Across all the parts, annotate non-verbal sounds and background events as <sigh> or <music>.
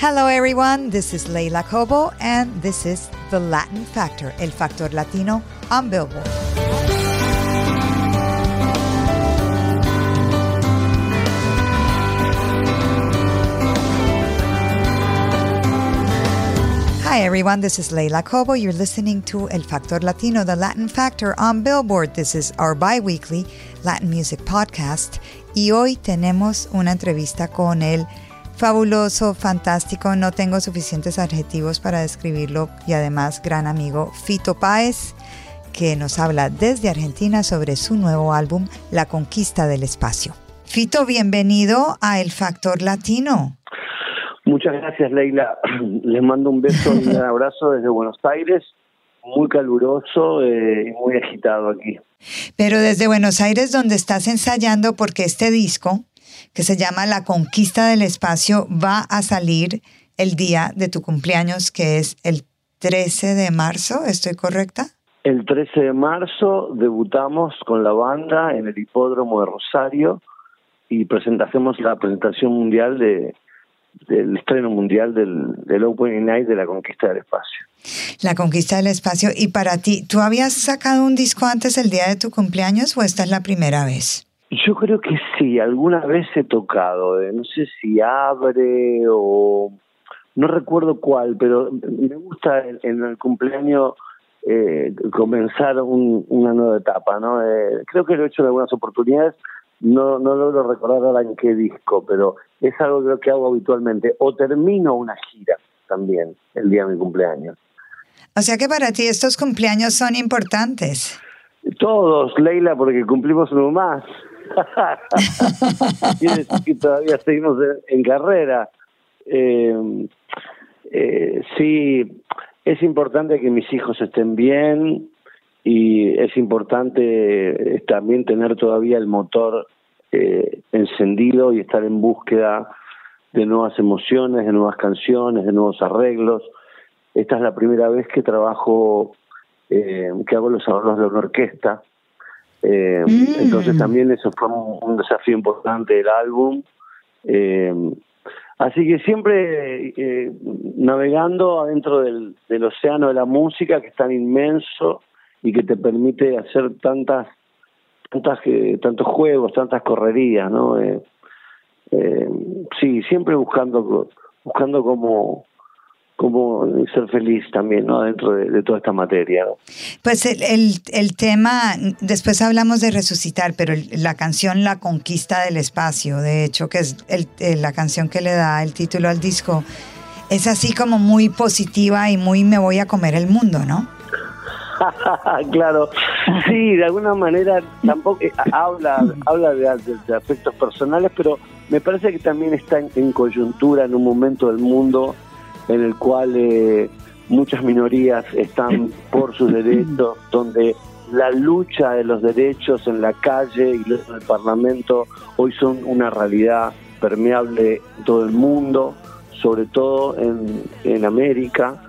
Hello, everyone. This is Leila Cobo, and this is The Latin Factor, El Factor Latino on Billboard. Hi, everyone. This is Leila Cobo. You're listening to El Factor Latino, the Latin Factor on Billboard. This is our bi weekly Latin music podcast. Y hoy tenemos una entrevista con el fabuloso, fantástico, no tengo suficientes adjetivos para describirlo y además gran amigo Fito Páez, que nos habla desde Argentina sobre su nuevo álbum La Conquista del Espacio. Fito, bienvenido a El Factor Latino. Muchas gracias, Leila. <clears throat> Les mando un beso y un abrazo desde Buenos Aires, muy caluroso eh, y muy agitado aquí. Pero desde Buenos Aires, donde estás ensayando, porque este disco, que se llama La Conquista del Espacio, va a salir el día de tu cumpleaños, que es el 13 de marzo, ¿estoy correcta? El 13 de marzo debutamos con la banda en el hipódromo de Rosario y presentamos la presentación mundial de, del estreno mundial del, del Opening Night de la Conquista del Espacio. La Conquista del Espacio. Y para ti, ¿tú habías sacado un disco antes el día de tu cumpleaños o esta es la primera vez? Yo creo que sí, alguna vez he tocado, eh, no sé si abre o no recuerdo cuál, pero me gusta en, en el cumpleaños eh, comenzar un, una nueva etapa, ¿no? Eh, creo que lo he hecho en algunas oportunidades, no, no logro recordar ahora en qué disco, pero es algo creo que hago habitualmente. O termino una gira también el día de mi cumpleaños. O sea que para ti estos cumpleaños son importantes. Todos, Leila, porque cumplimos uno más. <laughs> Quiere decir que todavía seguimos en, carrera. Eh, eh, sí, es importante que mis hijos estén bien y es importante eh, también tener todavía el motor eh, encendido y estar en búsqueda de nuevas emociones, de nuevas canciones, de nuevos arreglos. Esta es la primera vez que trabajo, eh, que hago los arreglos de una orquesta. Eh, Mm. Entonces también eso fue un, un desafío importante del álbum. Eh, así que siempre eh, navegando adentro del, del océano de la música que es tan inmenso y que te permite hacer tantas, tantas tantos juegos, tantas correrías, ¿no? Sí, siempre buscando buscando cómo cómo ser feliz también, ¿no? Dentro de, de toda esta materia. ¿no? Pues el, el, el, tema, después hablamos de resucitar, pero la canción La Conquista del Espacio, de hecho, que es el, la canción que le da el título al disco, es así como muy positiva y muy me voy a comer el mundo, ¿no? <laughs> claro, sí, de alguna manera tampoco eh, habla habla de, de, de, aspectos personales, pero me parece que también está en, en coyuntura en un momento del mundo en el cual eh, muchas minorías están por sus derechos, <laughs> donde la lucha de los derechos en la calle y en el Parlamento hoy son una realidad permeable en todo el mundo, sobre todo en, en América.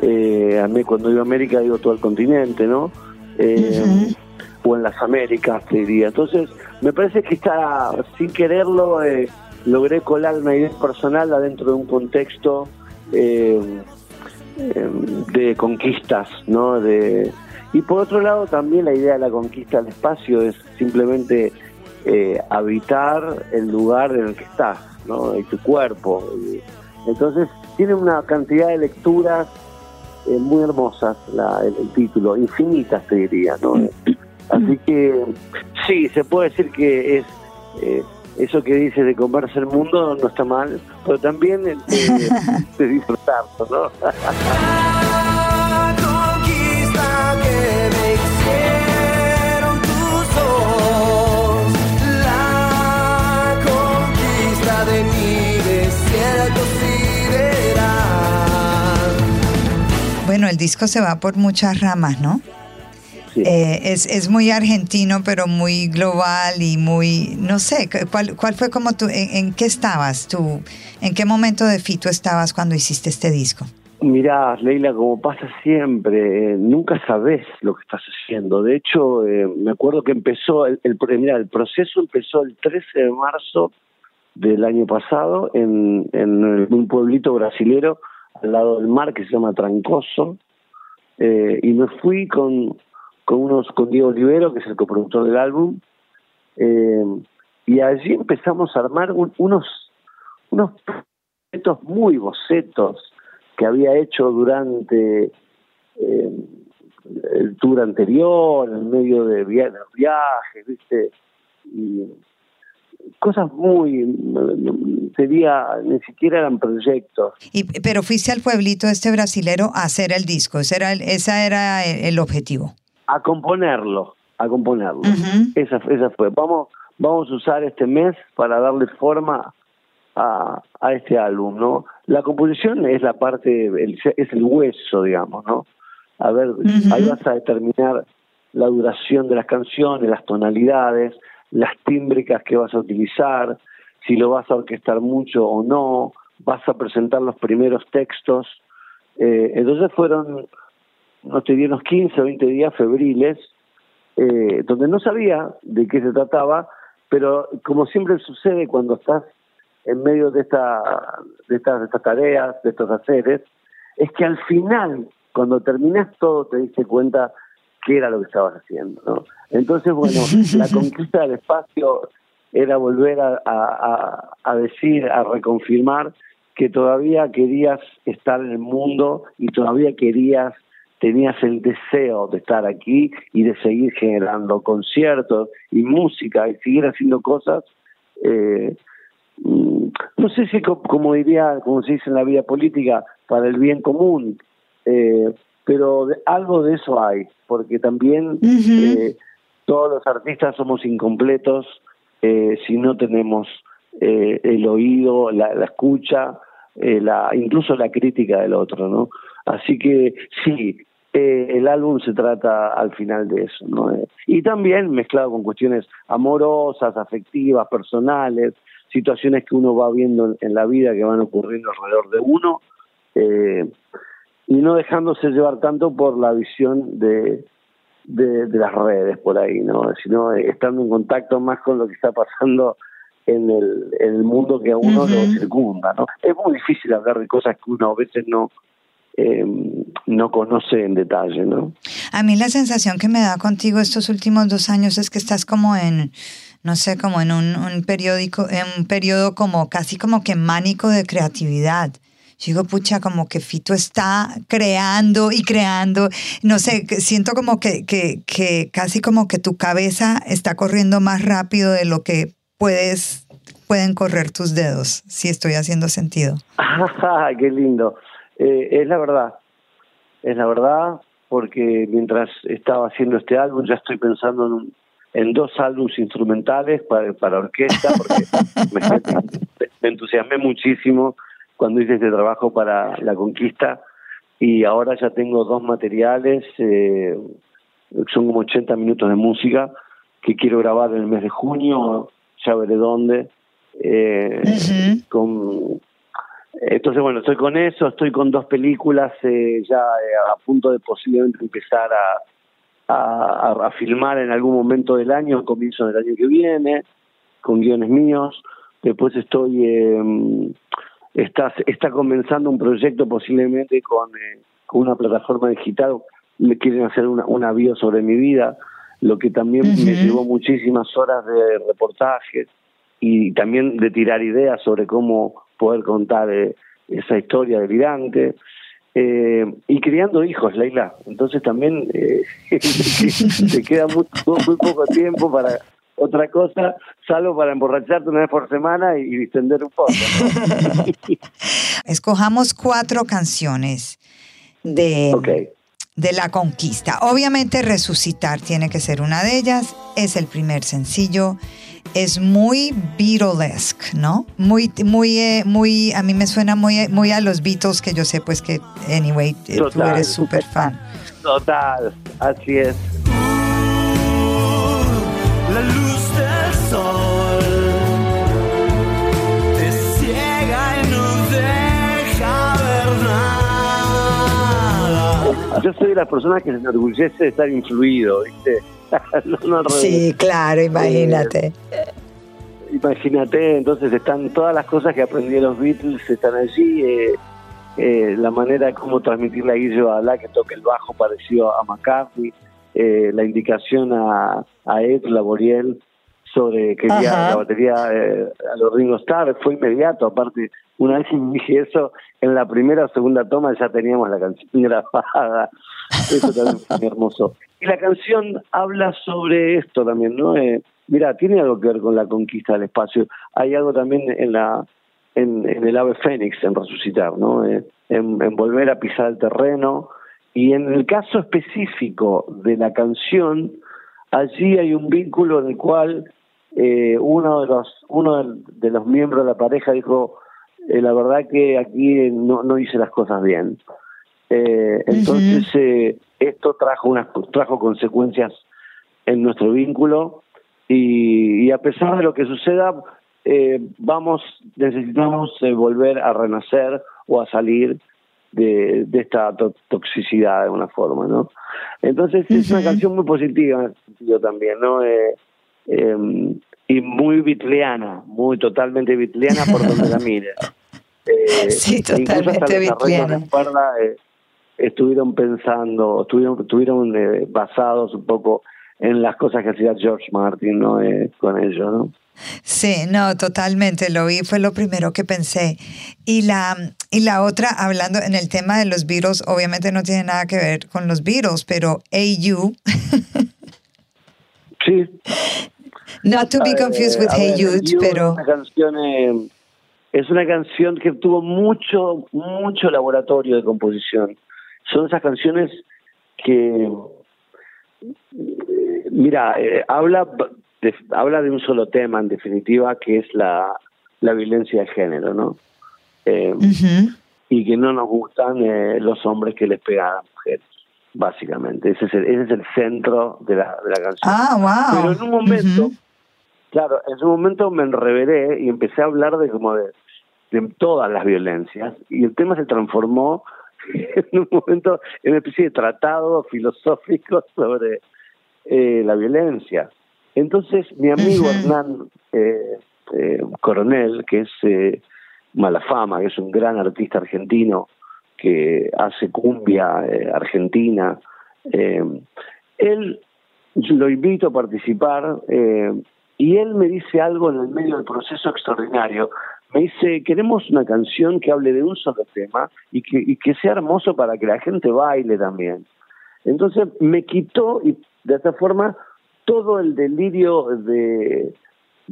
Eh, a mí cuando digo América digo todo el continente, ¿no? Eh, uh -huh. O en las Américas, te diría. Entonces, me parece que está, sin quererlo, eh, logré colar una idea personal adentro de un contexto eh, de conquistas, ¿no? De, y por otro lado también la idea de la conquista del espacio es simplemente eh, habitar el lugar en el que estás, ¿no? Y tu cuerpo. Y, entonces tiene una cantidad de lecturas eh, muy hermosas la, el, el, título, infinitas te diría, ¿no? Así que sí, se puede decir que es eh, eso que dices de comerse el mundo no está mal, pero también el de, este, <laughs> de disfrutarlo, ¿no? Bueno, el disco se va por muchas ramas, ¿no? Sí. Eh, es, es muy argentino, pero muy global y muy, no sé, ¿cuál, cuál fue como tú, en, en qué estabas tú, en qué momento de Fito estabas cuando hiciste este disco? Mirá, Leila, como pasa siempre, eh, nunca sabes lo que estás haciendo. De hecho, eh, me acuerdo que empezó, el, el, mirá, el proceso empezó el 13 de marzo del año pasado en, en un pueblito brasilero al lado del mar que se llama Trancoso. Eh, y me fui con, con unos con Diego Olivero, que es el coproductor del álbum, eh, y allí empezamos a armar un- unos unos bocetos muy bocetos que había hecho durante eh, el tour anterior, en medio de via- de viajes, ¿viste? Y cosas muy, sería, ni siquiera eran proyectos. Y, pero fuiste al pueblito este brasilero a hacer el disco, ese era el, esa era el objetivo. A componerlo, a componerlo. Esa, esa fue. Vamos, vamos a usar este mes para darle forma a, a este álbum, ¿no? La composición es la parte, el- es el hueso, digamos, ¿no? A ver, ahí vas a determinar la duración de las canciones, las tonalidades, las tímbricas que vas a utilizar, si lo vas a orquestar mucho o no, vas a presentar los primeros textos. Eh, entonces fueron no te di unos 15 o 20 días febriles, eh, donde no sabía de qué se trataba, pero como siempre sucede cuando estás en medio de, esta, de, estas, de estas tareas, de estos haceres, es que al final, cuando terminas todo, te diste cuenta qué era lo que estabas haciendo. ¿no? Entonces, bueno, <laughs> la conquista del espacio era volver a, a decir, a reconfirmar que todavía querías estar en el mundo y todavía querías tenías el deseo de estar aquí y de seguir generando conciertos y música y seguir haciendo cosas eh, mm, no sé si co- como diría como se dice en la vida política para el bien común eh, pero de- algo de eso hay porque también eh, todos los artistas somos incompletos si no tenemos el oído la, la escucha la incluso la crítica del otro no así que sí eh, el álbum se trata al final de eso, ¿no? Y también mezclado con cuestiones amorosas, afectivas, personales, situaciones que uno va viendo en, la vida que van ocurriendo alrededor de uno, eh, y no dejándose llevar tanto por la visión de, de, de las redes por ahí, ¿no? Sino eh, estando en contacto más con lo que está pasando en el, en el mundo que a uno lo circunda, ¿no? Es muy difícil hablar de cosas que uno a veces no eh, no conoce en detalle, ¿no? A mí la sensación que me da contigo estos últimos dos años es que estás como en, no sé, como en un, un periódico, en un periodo como casi como que mánico de creatividad. Yo digo, pucha, como que Fito está creando y creando. No sé, siento como que, que, que casi como que tu cabeza está corriendo más rápido de lo que puedes, pueden correr tus dedos, si estoy haciendo sentido. <laughs> ¡Qué lindo! Eh, es la verdad, es la verdad, porque mientras estaba haciendo este álbum ya estoy pensando en, un- en dos álbumes instrumentales para, para orquesta, porque me, me entusiasmé muchísimo cuando hice este trabajo para La Conquista y ahora ya tengo dos materiales, eh, son como 80 minutos de música que quiero grabar en el mes de junio, ya veré dónde. Eh, con entonces bueno estoy con eso estoy con dos películas eh, ya eh, a punto de posiblemente empezar a, a, a- filmar en algún momento del año comienzo del año que viene con guiones míos. Después estoy eh, está está comenzando un proyecto posiblemente con, eh, con una plataforma digital. Me quieren hacer una, una bio sobre mi vida lo que también me llevó muchísimas horas de reportajes y también de tirar ideas sobre cómo poder contar eh, esa historia delirante. Eh, y criando hijos, Leila. Entonces también eh, <laughs> te queda muy, muy poco tiempo para otra cosa, salvo para emborracharte una vez por semana y, distender un poco. ¿no? <laughs> Escojamos cuatro canciones de, de La Conquista. Obviamente Resucitar tiene que ser una de ellas, es el primer sencillo. Es muy Beatlesque, ¿no? Muy, muy, eh, muy, a mí me suena muy, muy a los Beatles, que yo sé pues que, anyway, eh, tú eres súper fan. Total, así es. La luz del sol te ciega y no deja ver nada. Yo soy de las personas que se enorgullece de estar influido, ¿viste? <laughs> no, no. Sí, claro, imagínate. Imagínate, entonces están todas las cosas que aprendí de los Beatles, están allí. eh, eh, la manera de cómo transmitirle a Guillo a la que toque el bajo parecido a McCartney, eh, la indicación a, a Ed Laboriel sobre que quería la batería eh, a los Ringo Starr fue inmediato. Aparte, una vez <laughs> que dije eso, en la primera o segunda toma ya teníamos la canción <laughs> grabada. Eso también fue hermoso. Y la canción habla sobre esto también, ¿no? Eh, mira, tiene algo que ver con la conquista del espacio. Hay algo también en la en, en el ave fénix, en resucitar, ¿no? Eh, en, en volver a pisar el terreno. Y en el caso específico de la canción, allí hay un vínculo en el cual eh, uno de los uno de los miembros de la pareja dijo eh, la verdad que aquí no, no hice las cosas bien Eh, entonces eh, esto trajo unas trajo consecuencias en nuestro vínculo y, y a pesar de lo que suceda eh, vamos necesitamos eh, volver a renacer o a salir de, de esta to- toxicidad de alguna forma, ¿no? Entonces es una canción muy positiva en ese sentido también, ¿no? Eh, eh, y muy bitleana, muy totalmente bitleana por donde la mires. <laughs> Eh, Sí, incluso hasta totalmente bitleana. eh, estuvieron pensando, estuvieron, estuvieron eh, basados un poco en las cosas que hacía George Martin, ¿no? Eh, con ellos, ¿no? Sí, no, totalmente, lo vi, fue lo primero que pensé. Y la, y la otra, hablando en el tema de los Beatles, obviamente no tiene nada que ver con los Beatles, pero AU, <laughs> Sí, not to be confused with Eh, Hey Jude, pero... Es una canción, eh, es una canción que tuvo mucho, mucho laboratorio de composición. Son esas canciones que, eh, mira, eh, habla, de, habla de un solo tema, en definitiva, que es la, la violencia de género, ¿no? Eh, y que no nos gustan eh, los hombres que les pegan a las mujeres, básicamente. Ese es el, ese es el centro de la, de la canción. Ah, wow. Pero en un momento, claro, en un momento me enreveré y empecé a hablar de como de, de todas las violencias y el tema se transformó <laughs> en un momento en una especie de tratado filosófico <laughs> sobre eh, la violencia. Entonces mi amigo. Hernán eh, eh, Coronel, que es eh, Malafama, que es un gran artista argentino que hace cumbia eh, argentina, eh, él lo invito a participar eh, y él me dice algo en el medio del proceso extraordinario. Me dice, queremos una canción que hable de un solo tema y que, y que sea hermoso para que la gente baile también. Entonces me quitó y de esta forma todo el delirio de,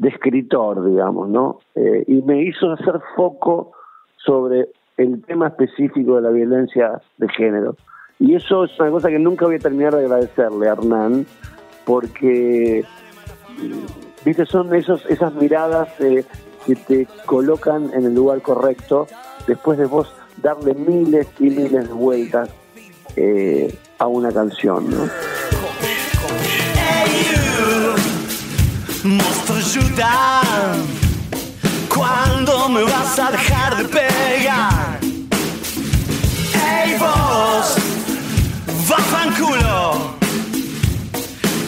escritor, digamos, ¿no? Y me hizo hacer foco sobre el tema específico de la violencia de género. Y eso es una cosa que nunca voy a terminar de agradecerle a Hernán, porque, mm, viste, son esos, esas miradas que te colocan en el lugar correcto después de vos darle miles y miles de vueltas eh, a una canción, ¿no? Cuando me vas a dejar de pegar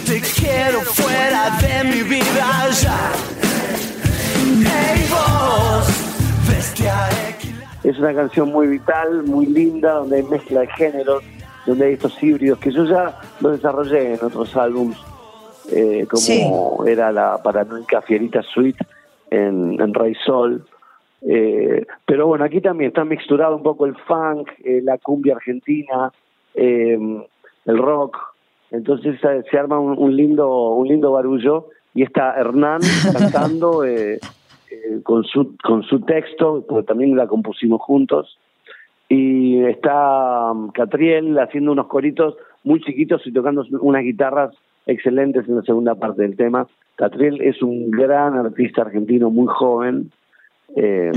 Te quiero fuera de mi vida ya vos Bestia Es una canción muy vital, muy linda, donde hay mezcla de géneros, donde hay estos híbridos que yo ya lo desarrollé en otros álbums, eh, como Sí. era la paranoica Fierita Suite en, en Rey Sol. Eh, pero bueno, aquí también está mixturado un poco el funk, eh, la cumbia argentina, eh, el rock. Entonces eh, se arma un, un lindo un lindo barullo y está Hernán <laughs> cantando eh, eh, con su con su texto, porque también la compusimos juntos. Y está um, Catriel haciendo unos coritos muy chiquitos y tocando unas guitarras excelentes en la segunda parte del tema. Catriel es un gran artista argentino muy joven, eh.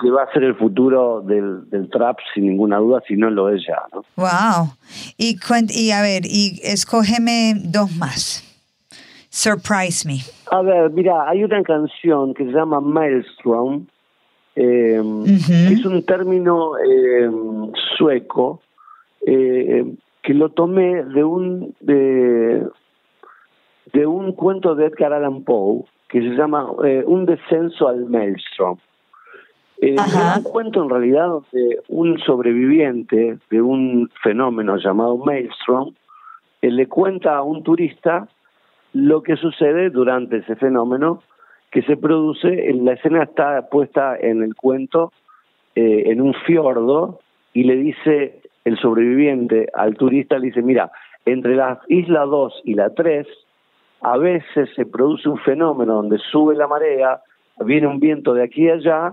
Que va a ser el futuro del, del trap sin ninguna duda, si no lo es ya. ¿no? Wow. Y, y a ver, y escógeme dos más. Surprise me. A ver, mira, hay una canción que se llama Maelstrom, eh, que es un término eh, sueco eh, que lo tomé de un de, de un cuento de Edgar Allan Poe que se llama eh, Un descenso al Maelstrom. Eh, un cuento en realidad donde un sobreviviente de un fenómeno llamado Maelstrom eh, le cuenta a un turista lo que sucede durante ese fenómeno que se produce, en la escena está puesta en el cuento eh, en un fiordo y le dice el sobreviviente al turista, le dice, mira, entre la isla 2 y la 3 a veces se produce un fenómeno donde sube la marea, viene un viento de aquí y allá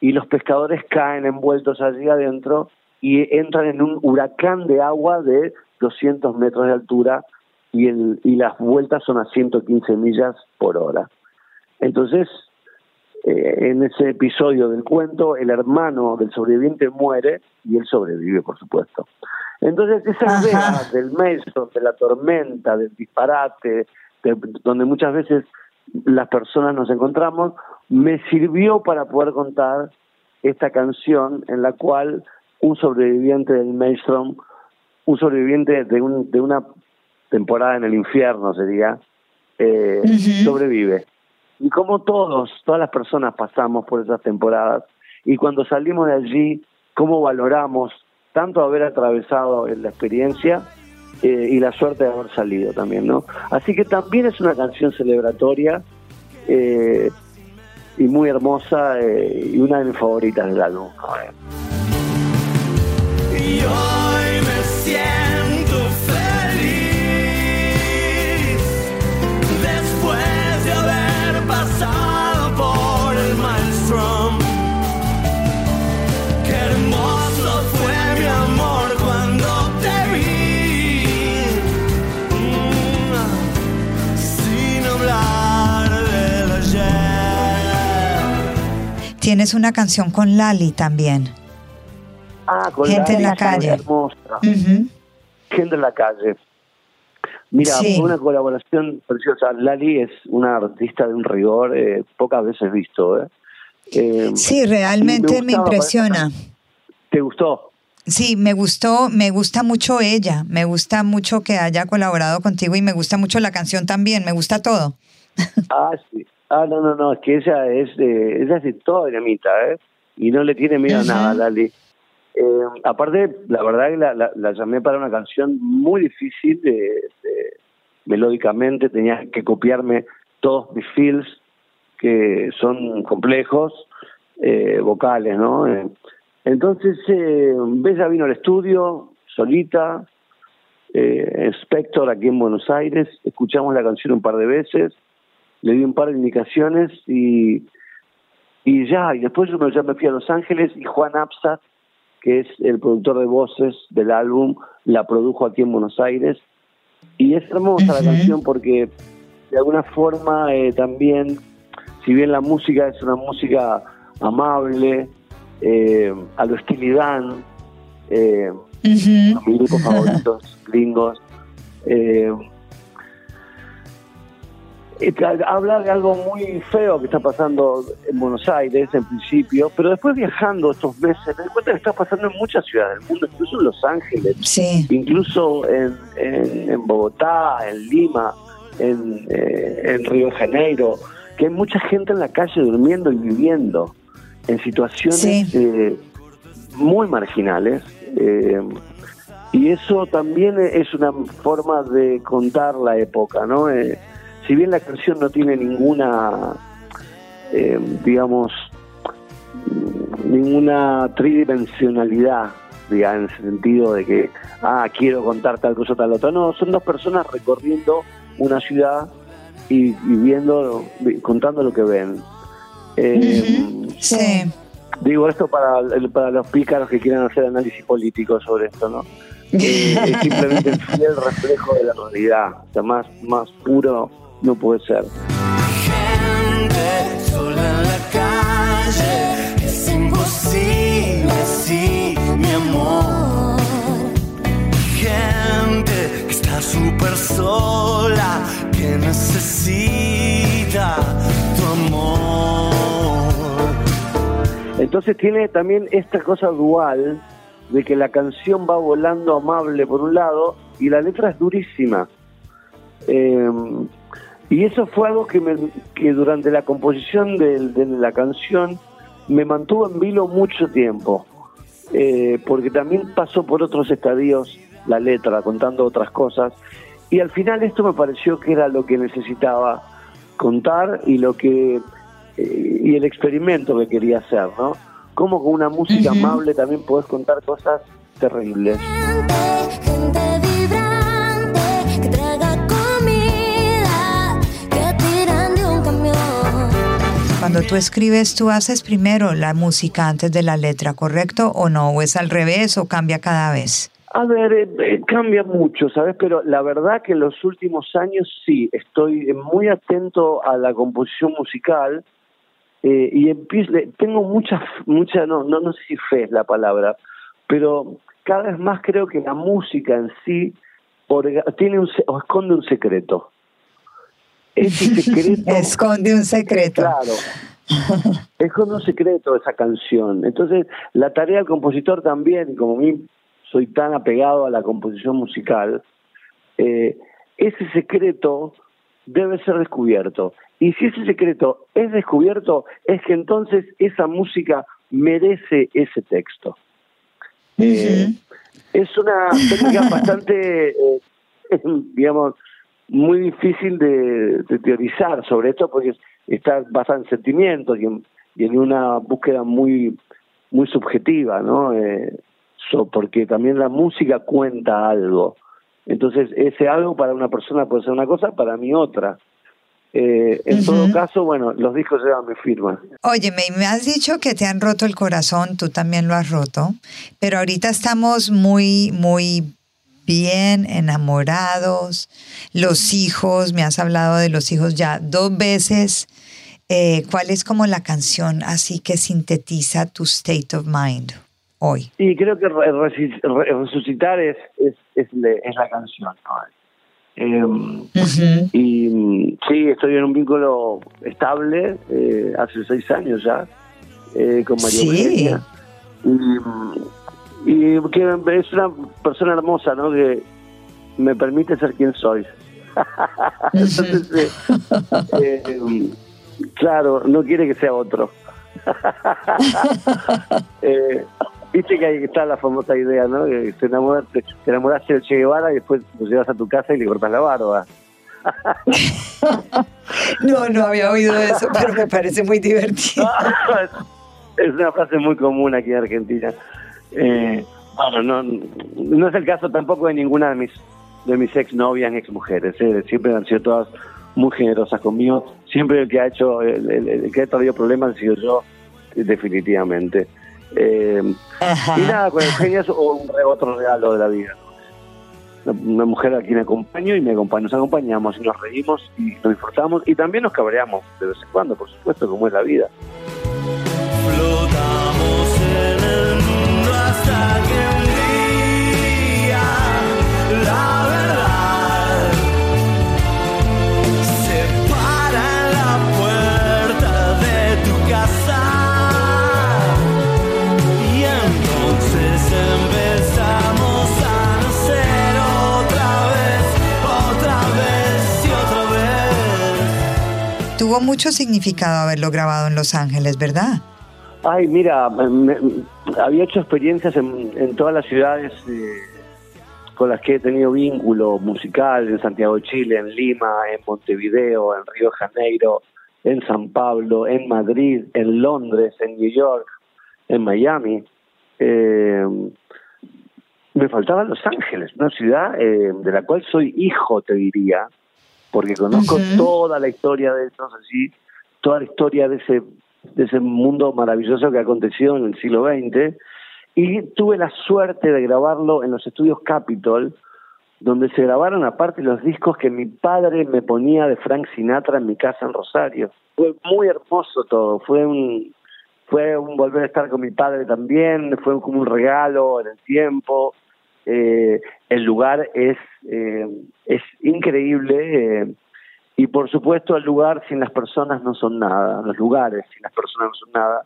y los pescadores caen envueltos allí adentro y entran en un huracán de agua de 200 metros de altura y, el, y las vueltas son a 115 millas por hora. Entonces, eh, en ese episodio del cuento, el hermano del sobreviviente muere y él sobrevive, por supuesto. Entonces, esa idea del maestro, de la tormenta, del disparate, de- donde muchas veces las personas nos encontramos, me sirvió para poder contar esta canción en la cual un sobreviviente del Maelstrom, un sobreviviente de, un, de una temporada en el infierno sería, eh, sobrevive. Y como todos, todas las personas pasamos por esas temporadas, y cuando salimos de allí, cómo valoramos tanto haber atravesado la experiencia eh, y la suerte de haber salido también, ¿no? Así que también es una canción celebratoria eh, y muy hermosa eh, y una de mis favoritas del álbum. Y hoy me siento feliz después de haber pasado Tienes una canción con Lali también. Ah, con Gente en la calle. Hermosa. Gente en la calle. Mira, Sí. una colaboración preciosa. Lali es una artista de un rigor eh, pocas veces visto. ¿eh? Eh, Sí, realmente me, gustaba, impresiona. ¿Te gustó? Sí, me gustó, me gusta mucho ella, me gusta mucho que haya colaborado contigo y me gusta mucho la canción también, me gusta todo. <laughs> Ah, sí. Ah, no, no, no, es que ella es, eh, ella es de toda dinamita, ¿eh? Y no le tiene miedo a nada, Lali. Eh, aparte, la verdad que la, la- la llamé para una canción muy difícil de, de- melódicamente, tenía que copiarme todos mis feels que son complejos, eh, vocales, ¿no? Eh, entonces, eh, Bella vino al estudio, solita, eh, Spector aquí en Buenos Aires, escuchamos la canción un par de veces, le di un par de indicaciones y, y ya, y después yo me, ya me fui a Los Ángeles y Juan Absat, que es el productor de voces del álbum, la produjo aquí en Buenos Aires. Y es hermosa la canción porque de alguna forma eh, también, si bien la música es una música amable, eh, a lo Dan, eh, Ujú. mis grupos favoritos <laughs> gringos. Eh, eh, habla de algo muy feo que está pasando en Buenos Aires en principio, pero después viajando estos meses me di cuenta que está pasando en muchas ciudades del mundo, incluso en Los Ángeles, Sí, incluso en, en, en Bogotá, en Lima, en, eh, en Río de Janeiro, que hay mucha gente en la calle durmiendo y viviendo en situaciones Sí. eh, muy marginales. eh, y eso también es una forma de contar la época, ¿no? Si bien la canción no tiene ninguna, eh, digamos, ninguna tridimensionalidad, digamos, en el sentido de que, ah, quiero contar tal cosa, tal otra. No, son dos personas recorriendo una ciudad y, y viendo, vi- contando lo que ven. Eh, sí. Digo esto para, para los pícaros que quieran hacer análisis político sobre esto, ¿no? <laughs> eh, es simplemente el fiel reflejo de la realidad. O sea, más, más puro no puede ser. Gente sola en la calle, es imposible así, mi amor. Gente que está súper sola, que necesita tu amor. Entonces tiene también esta cosa dual de que la canción va volando amable por un lado y la letra es durísima. Eh, y eso fue algo que, me, que durante la composición de, de la canción me mantuvo en vilo mucho tiempo, Eh, porque también pasó por otros estadios la letra, contando otras cosas, y al final esto me pareció que era lo que necesitaba contar y lo que eh, y el experimento que quería hacer, ¿no? Cómo con una música amable también podés contar cosas terribles. Gente, gente Cuando tú escribes, tú haces primero la música antes de la letra, ¿correcto? ¿O no? ¿O es al revés o cambia cada vez? A ver, eh, eh, cambia mucho, ¿sabes? Pero la verdad que en los últimos años sí, estoy muy atento a la composición musical eh, y empiezo, tengo mucha, mucha no, no, sé si fe es la palabra, pero cada vez más creo que la música en sí tiene un, esconde un secreto. Ese <laughs> secreto... Esconde un secreto. Claro. Es como un secreto esa canción. Entonces, la tarea del compositor también, como a mí soy tan apegado a la composición musical, eh, ese secreto debe ser descubierto. Y si ese secreto es descubierto, es que entonces esa música merece ese texto. Eh, es una técnica bastante, eh, <laughs> digamos, muy difícil de, de teorizar sobre esto porque está basada en sentimientos y en, y en una búsqueda muy muy subjetiva, ¿no? Eh, so- porque también la música cuenta algo. Entonces, ese algo para una persona puede ser una cosa, para mí otra. Eh, en todo caso, bueno, los discos llevan mi firma. Oye, me, me has dicho que te han roto el corazón, tú también lo has roto, pero ahorita estamos muy, muy bien enamorados. Los hijos, me has hablado de los hijos ya dos veces. Eh, ¿Cuál es como la canción así que sintetiza tu state of mind hoy? Y creo que resucitar es, es, es, es la canción. Eh, Y mm, sí, estoy en un vínculo estable eh, hace seis años ya eh, con María Sí. Eugenia. Y, y que es una persona hermosa, ¿no? Que me permite ser quien soy. <laughs> Entonces, eh, eh, claro, no quiere que sea otro. <laughs> Eh, Viste que ahí está la famosa idea, ¿no? Que te, enamoraste, te enamoraste del Che Guevara y después lo llevas a tu casa y le cortas la barba. <laughs> No, no había oído eso, pero me parece muy divertido. es una frase muy común aquí en Argentina. Eh, bueno, no, no es el caso tampoco de ninguna de mis de mis ex novias ni ex mujeres. Siempre han sido todas muy generosas conmigo. Siempre el que ha hecho, el, el- el que ha traído problemas ha sido yo, definitivamente. Eh, y nada, con Eugenia es un otro regalo de la vida. Una, una mujer a quien acompaño y me acompaña, nos acompañamos y nos reímos y nos disfrutamos y también nos cabreamos de vez en cuando, por supuesto, como es la vida. Mucho significado haberlo grabado en Los Ángeles, ¿verdad? Ay, mira, había hecho experiencias en, en todas las ciudades eh, con las que he tenido vínculo musical, en Santiago de Chile, en Lima, en Montevideo, en Río de Janeiro, en San Pablo, en Madrid, en Londres, en New York, en Miami. Eh, me faltaba Los Ángeles, una ciudad eh, de la cual soy hijo, te diría, porque conozco toda la historia de eso, así, toda la historia de ese de ese mundo maravilloso que aconteció en el siglo XX Y tuve la suerte de grabarlo en los estudios Capitol, donde se grabaron aparte los discos que mi padre me ponía de Frank Sinatra en mi casa en Rosario. Fue muy hermoso todo, fue un fue un volver a estar con mi padre también, fue como un regalo en el tiempo. Eh, el lugar es eh, es increíble eh, y por supuesto el lugar sin las personas no son nada, los lugares sin las personas no son nada.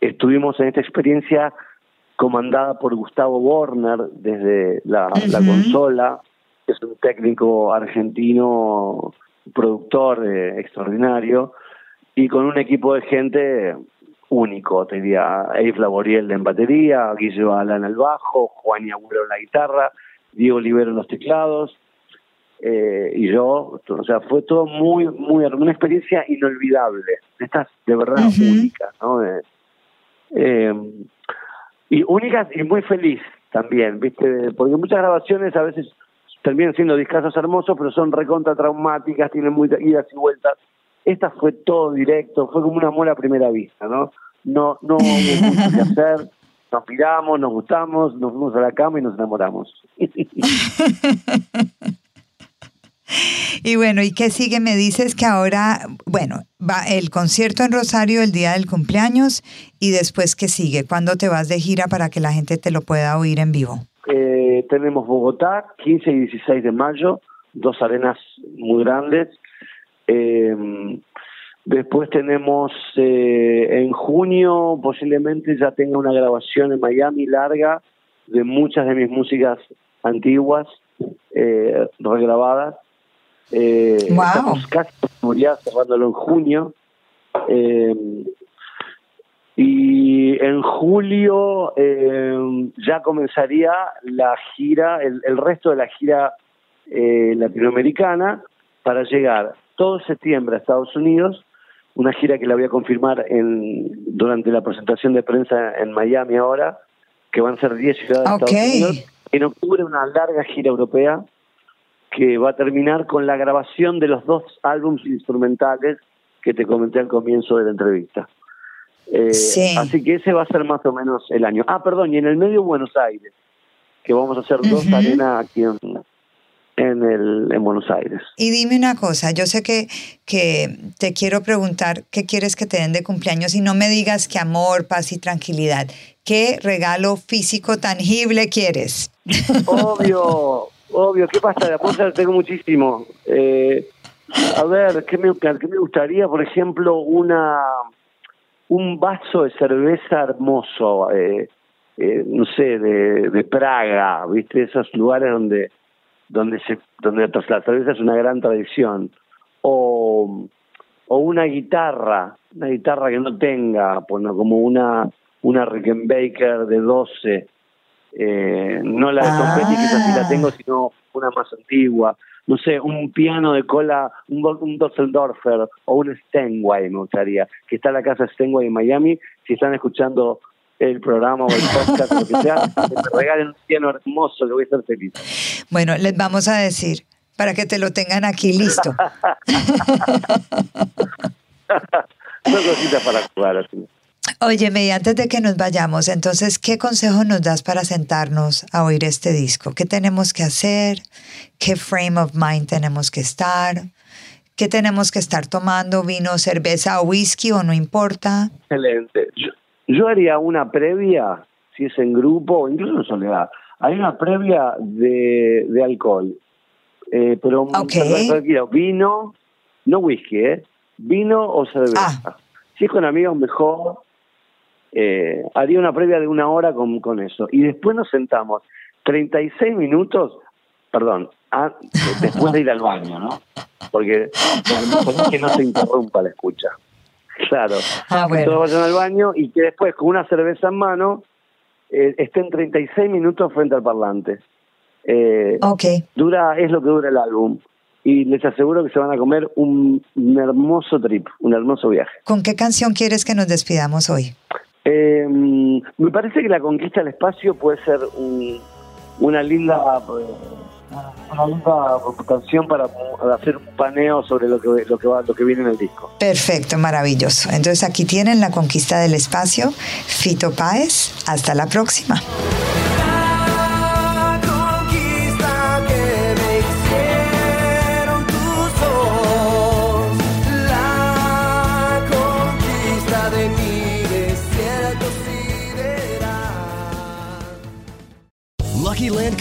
Estuvimos en esta experiencia comandada por Gustavo Borner desde la, la consola, que es un técnico argentino, productor eh, extraordinario, y con un equipo de gente único, te diría, Abe Laboriel en batería, Guillermo Alán en el bajo, Juan Agüero en la guitarra, Diego Olivero en los teclados, eh, y yo, o sea, fue todo muy, muy, una experiencia inolvidable, estas de verdad únicas, ¿no? Eh, eh, y únicas y muy feliz también, ¿viste? Porque muchas grabaciones a veces terminan siendo discazos hermosos, pero son recontra traumáticas, tienen muchas idas y vueltas. Esta fue todo directo, fue como un amor a primera vista, ¿no? No, no hubo mucho que <laughs> hacer, nos miramos, nos gustamos, nos fuimos a la cama y nos enamoramos. <laughs> Y bueno, ¿y qué sigue? Me dices que ahora, bueno, va el concierto en Rosario el día del cumpleaños y después qué sigue? ¿Cuándo te vas de gira para que la gente te lo pueda oír en vivo? Eh, tenemos Bogotá, 15 y 16 de mayo, dos arenas muy grandes. Eh, después tenemos eh, en junio, posiblemente ya tenga una grabación en Miami larga de muchas de mis músicas antiguas, eh, regrabadas. Eh, Wow. Estamos casi seguridad cerrándolo en junio. Eh, y en julio eh, ya comenzaría la gira, el, el resto de la gira eh, latinoamericana para llegar todo septiembre a Estados Unidos, una gira que la voy a confirmar en, durante la presentación de prensa en Miami ahora, que van a ser 10 ciudades de Estados Unidos. En octubre una larga gira europea que va a terminar con la grabación de los dos álbumes instrumentales que te comenté al comienzo de la entrevista. Eh, Sí. Así que ese va a ser más o menos el año. Ah, perdón, y en el medio Buenos Aires, que vamos a hacer dos arenas aquí en, en, el, en Buenos Aires. Y dime una cosa, yo sé que, que te quiero preguntar qué quieres que te den de cumpleaños y no me digas que amor, paz y tranquilidad. ¿Qué regalo físico tangible quieres? Obvio, obvio. ¿Qué pasa? De apuesta tengo muchísimo. Eh, a ver, ¿qué me, ¿qué me gustaría? Por ejemplo, una un vaso de cerveza hermoso, eh, eh, no sé, de, de Praga, ¿viste? Esos lugares donde donde se donde la cerveza es una gran tradición. O, o una guitarra, una guitarra que no tenga, bueno, como una una Rickenbacker de 12, eh, no la de Tom Ah. Petty, esa sí la tengo, sino una más antigua. No sé, un piano de cola, un, un Dusseldorfer o un Steinway me gustaría, que está en la casa Steinway en Miami. Si están escuchando el programa o el podcast o lo que sea, que me regalen un piano hermoso, que voy a estar feliz. Bueno, les vamos a decir para que te lo tengan aquí listo. <laughs> Son cositas para jugar así. Óyeme, y antes de que nos vayamos, entonces, ¿qué consejo nos das para sentarnos a oír este disco? ¿Qué tenemos que hacer? ¿Qué frame of mind tenemos que estar? ¿Qué tenemos que estar tomando? ¿Vino, cerveza o whisky o no importa? Excelente. Yo, yo haría una previa, si es en grupo o incluso en soledad. Hay una previa de, de alcohol. Eh, pero tranquilo, vino, no whisky, ¿eh? Vino o cerveza. Ah. Si es con amigos, mejor. Eh, haría una previa de una hora con, con eso. Y después nos sentamos 36 minutos, perdón, a- después de ir al baño, ¿no? Porque, porque no se interrumpa la escucha. Claro. Ah, Que todos vayan al baño y que después, con una cerveza en mano, eh, estén 36 minutos frente al parlante. Eh, Ok. dura Es lo que dura el álbum. Y les aseguro que se van a comer un, un hermoso trip, un hermoso viaje. ¿Con qué canción quieres que nos despidamos hoy? Eh, me parece que la conquista del espacio puede ser un- una linda eh, una linda canción para hacer un paneo sobre lo que lo que va lo que viene en el disco. Perfecto, maravilloso. Entonces aquí tienen La Conquista del Espacio, Fito Páez. Hasta la próxima.